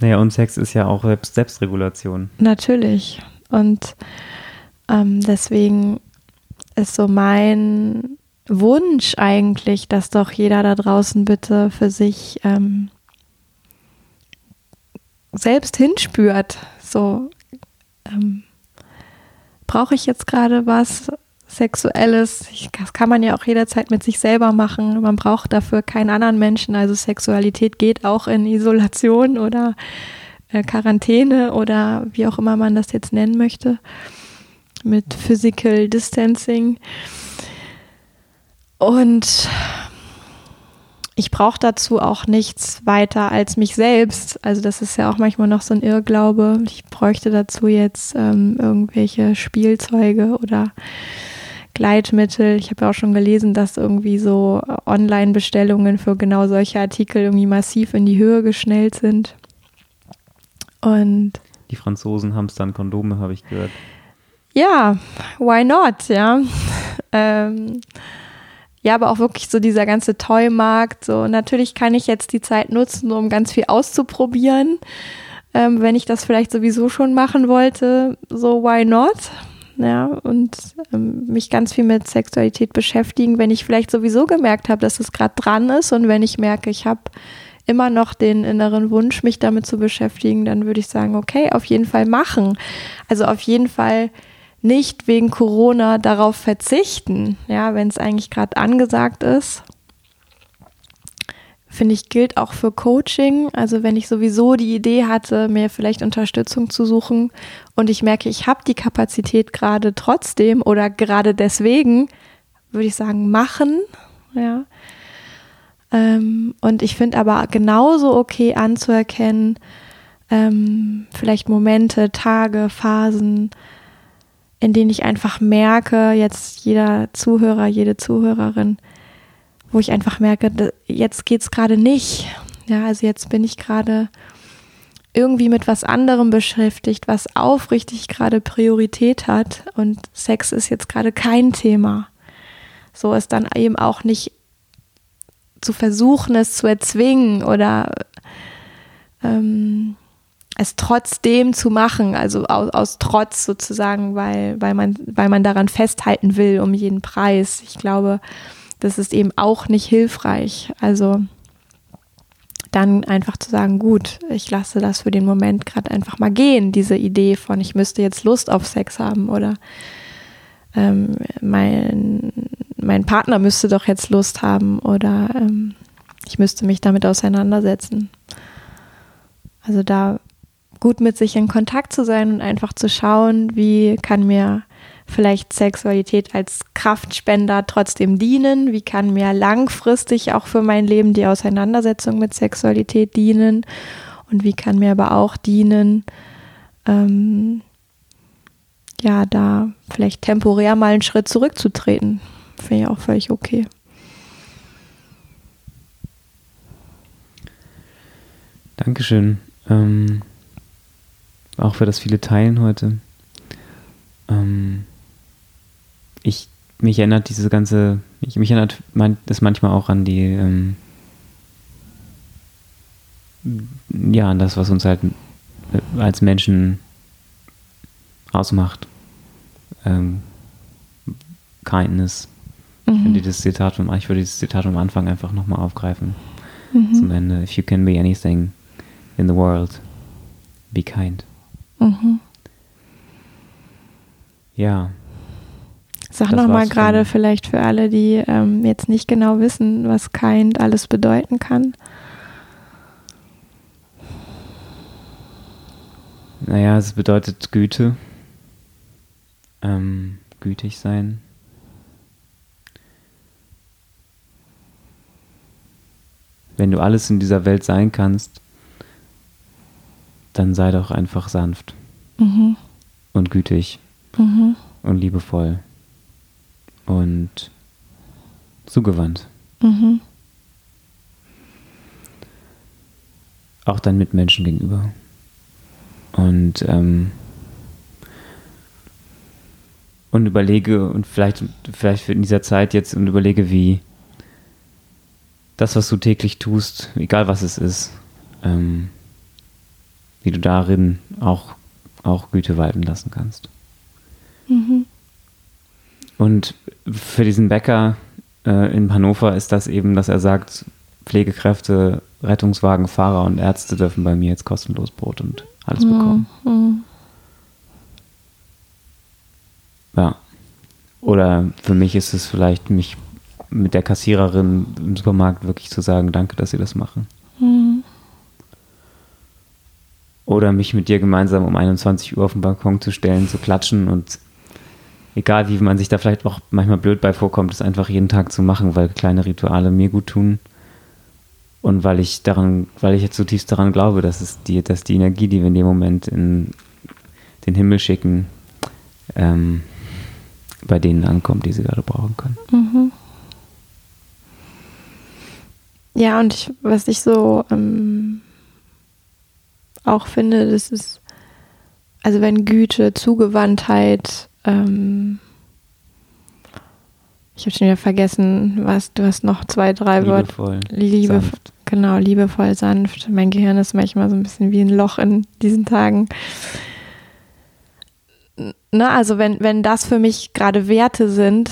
Naja, und Sex ist ja auch Selbst Selbstregulation. Natürlich. Und ähm, deswegen ist so mein Wunsch eigentlich, dass doch jeder da draußen bitte für sich ähm, selbst hinspürt. So, ähm, brauche ich jetzt gerade was Sexuelles? Das kann man ja auch jederzeit mit sich selber machen. Man braucht dafür keinen anderen Menschen. Also Sexualität geht auch in Isolation oder äh, Quarantäne oder wie auch immer man das jetzt nennen möchte. Mit Physical Distancing. Und ich brauche dazu auch nichts weiter als mich selbst. Also das ist ja auch manchmal noch so ein Irrglaube. Ich bräuchte dazu jetzt ähm, irgendwelche Spielzeuge oder Gleitmittel. Ich habe ja auch schon gelesen, dass irgendwie so Online-Bestellungen für genau solche Artikel irgendwie massiv in die Höhe geschnellt sind. Und die Franzosen haben es dann Kondome, habe ich gehört. Ja, why not, ja. ähm, ja, aber auch wirklich so dieser ganze Toy-Markt. So, natürlich kann ich jetzt die Zeit nutzen, um ganz viel auszuprobieren. Ähm, wenn ich das vielleicht sowieso schon machen wollte, so why not? Ja, und ähm, mich ganz viel mit Sexualität beschäftigen, wenn ich vielleicht sowieso gemerkt habe, dass es gerade dran ist und wenn ich merke, ich habe immer noch den inneren Wunsch, mich damit zu beschäftigen, dann würde ich sagen, okay, auf jeden Fall machen. Also auf jeden Fall nicht wegen Corona darauf verzichten, ja, wenn es eigentlich gerade angesagt ist. Finde ich, gilt auch für Coaching. Also wenn ich sowieso die Idee hatte, mir vielleicht Unterstützung zu suchen und ich merke, ich habe die Kapazität gerade trotzdem oder gerade deswegen, würde ich sagen, machen. Ja. Ähm, und ich finde aber genauso okay anzuerkennen, ähm, vielleicht Momente, Tage, Phasen, in denen ich einfach merke, jetzt jeder Zuhörer, jede Zuhörerin, wo ich einfach merke, jetzt geht es gerade nicht. Ja, also jetzt bin ich gerade irgendwie mit was anderem beschäftigt, was aufrichtig gerade Priorität hat und Sex ist jetzt gerade kein Thema. So ist dann eben auch nicht zu versuchen, es zu erzwingen oder ähm, es trotzdem zu machen, also aus, aus, Trotz sozusagen, weil, weil, man, weil man daran festhalten will um jeden Preis. Ich glaube, das ist eben auch nicht hilfreich. Also dann einfach zu sagen, gut, ich lasse das für den Moment gerade einfach mal gehen, diese Idee von, ich müsste jetzt Lust auf Sex haben oder ähm, mein, mein Partner müsste doch jetzt Lust haben oder ähm, ich müsste mich damit auseinandersetzen. Also da gut mit sich in Kontakt zu sein und einfach zu schauen, wie kann mir vielleicht Sexualität als Kraftspender trotzdem dienen, wie kann mir langfristig auch für mein Leben die Auseinandersetzung mit Sexualität dienen und wie kann mir aber auch dienen, ähm, ja, da vielleicht temporär mal einen Schritt zurückzutreten. Finde ich auch völlig okay. Dankeschön. Ähm auch für das viele Teilen heute. Ähm, ich, mich erinnert diese ganze, mich, mich erinnert das manchmal auch an die, ähm, ja, an das, was uns halt äh, als Menschen ausmacht. Ähm, Kindness. Mhm. Ich, das Zitat vom, ich würde dieses Zitat am Anfang einfach nochmal aufgreifen. Mhm. Zum Ende. If you can be anything in the world, be kind. Mhm. Ja. Sag nochmal gerade vielleicht für alle, die ähm, jetzt nicht genau wissen, was kind alles bedeuten kann. Naja, es bedeutet Güte, ähm, gütig sein. Wenn du alles in dieser Welt sein kannst, dann sei doch einfach sanft mhm. und gütig mhm. und liebevoll und zugewandt. Mhm. Auch deinen Mitmenschen gegenüber. Und, ähm, und überlege, und vielleicht, vielleicht in dieser Zeit jetzt und überlege, wie das, was du täglich tust, egal was es ist, ähm, wie du darin auch, auch Güte walten lassen kannst. Mhm. Und für diesen Bäcker äh, in Hannover ist das eben, dass er sagt, Pflegekräfte, Rettungswagen, Fahrer und Ärzte dürfen bei mir jetzt kostenlos Brot und alles mhm. bekommen. Mhm. Ja. Oder für mich ist es vielleicht, mich mit der Kassiererin im Supermarkt wirklich zu sagen, danke, dass Sie das machen. Mhm. Oder mich mit dir gemeinsam um 21 Uhr auf den Balkon zu stellen, zu klatschen und egal wie man sich da vielleicht auch manchmal blöd bei vorkommt, es einfach jeden Tag zu machen, weil kleine Rituale mir gut tun. Und weil ich daran, weil ich jetzt zutiefst daran glaube, dass es die, dass die Energie, die wir in dem Moment in den Himmel schicken, ähm, bei denen ankommt, die sie gerade brauchen können. Mhm. Ja, und ich, was ich so ähm, auch finde, das ist, also wenn Güte, Zugewandtheit, ähm, ich habe schon wieder vergessen, was du hast noch zwei, drei Worte. Liebe, sanft. genau, liebevoll, sanft. Mein Gehirn ist manchmal so ein bisschen wie ein Loch in diesen Tagen. Ne, also wenn, wenn das für mich gerade Werte sind,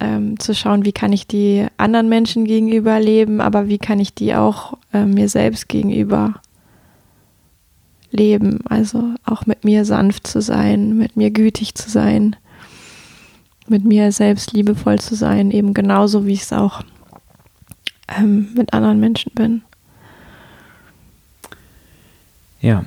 ähm, zu schauen, wie kann ich die anderen Menschen gegenüber leben, aber wie kann ich die auch äh, mir selbst gegenüber leben. Also auch mit mir sanft zu sein, mit mir gütig zu sein, mit mir selbst liebevoll zu sein, eben genauso wie ich es auch ähm, mit anderen Menschen bin. Ja.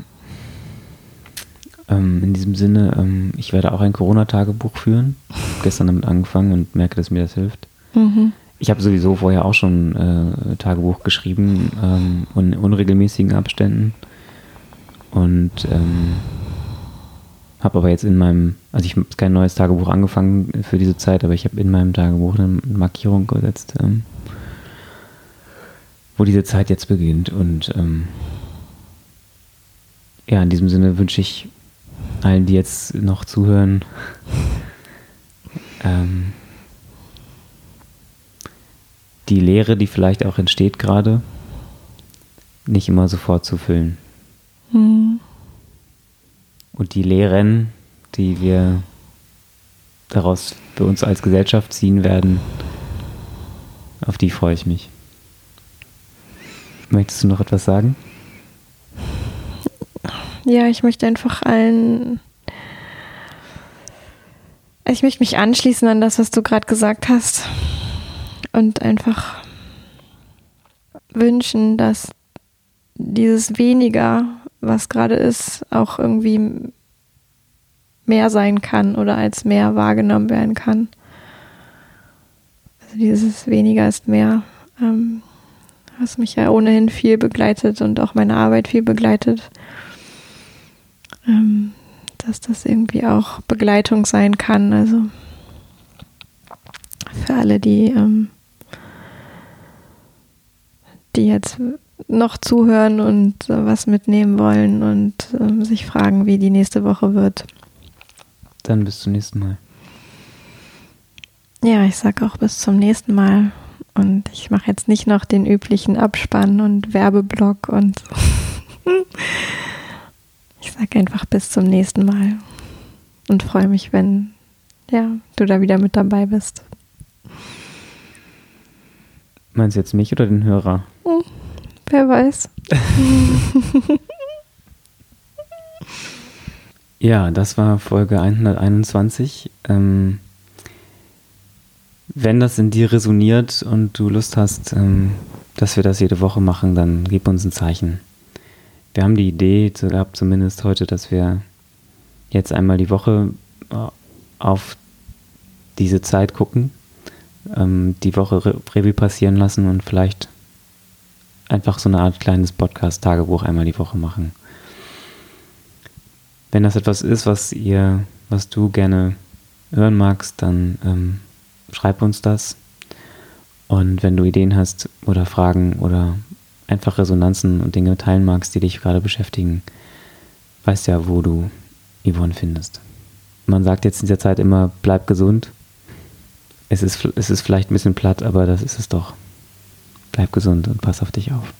Ähm, in diesem Sinne, ähm, ich werde auch ein Corona-Tagebuch führen. Ich habe gestern damit angefangen und merke, dass mir das hilft. Mhm. Ich habe sowieso vorher auch schon äh, Tagebuch geschrieben, ähm, in unregelmäßigen Abständen. Und ähm, habe aber jetzt in meinem, also ich habe kein neues Tagebuch angefangen für diese Zeit, aber ich habe in meinem Tagebuch eine Markierung gesetzt, ähm, wo diese Zeit jetzt beginnt. Und ähm, ja, in diesem Sinne wünsche ich allen, die jetzt noch zuhören, ähm, die Lehre, die vielleicht auch entsteht gerade, nicht immer sofort zu füllen. Mhm. Und die Lehren, die wir daraus für uns als Gesellschaft ziehen werden, auf die freue ich mich. Möchtest du noch etwas sagen? Ja, ich möchte einfach allen. Ich möchte mich anschließen an das, was du gerade gesagt hast. Und einfach wünschen, dass dieses weniger was gerade ist, auch irgendwie mehr sein kann oder als mehr wahrgenommen werden kann. Also dieses weniger ist mehr, ähm, was mich ja ohnehin viel begleitet und auch meine Arbeit viel begleitet. Ähm, dass das irgendwie auch Begleitung sein kann. Also für alle, die, ähm, die jetzt noch zuhören und äh, was mitnehmen wollen und äh, sich fragen, wie die nächste Woche wird. Dann bis zum nächsten Mal. Ja, ich sage auch bis zum nächsten Mal. Und ich mache jetzt nicht noch den üblichen Abspann und Werbeblock und ich sage einfach bis zum nächsten Mal und freue mich, wenn ja, du da wieder mit dabei bist. Meinst du jetzt mich oder den Hörer? Hm. Wer weiß. ja, das war Folge 121. Ähm, wenn das in dir resoniert und du Lust hast, ähm, dass wir das jede Woche machen, dann gib uns ein Zeichen. Wir haben die Idee gehabt, zumindest heute, dass wir jetzt einmal die Woche äh, auf diese Zeit gucken, ähm, die Woche Revue passieren lassen und vielleicht einfach so eine Art kleines Podcast-Tagebuch einmal die Woche machen. Wenn das etwas ist, was ihr, was du gerne hören magst, dann ähm, schreib uns das. Und wenn du Ideen hast oder Fragen oder einfach Resonanzen und Dinge teilen magst, die dich gerade beschäftigen, weißt ja, wo du Yvonne findest. Man sagt jetzt in dieser Zeit immer, bleib gesund. Es ist, es ist vielleicht ein bisschen platt, aber das ist es doch. Bleib gesund und pass auf dich auf.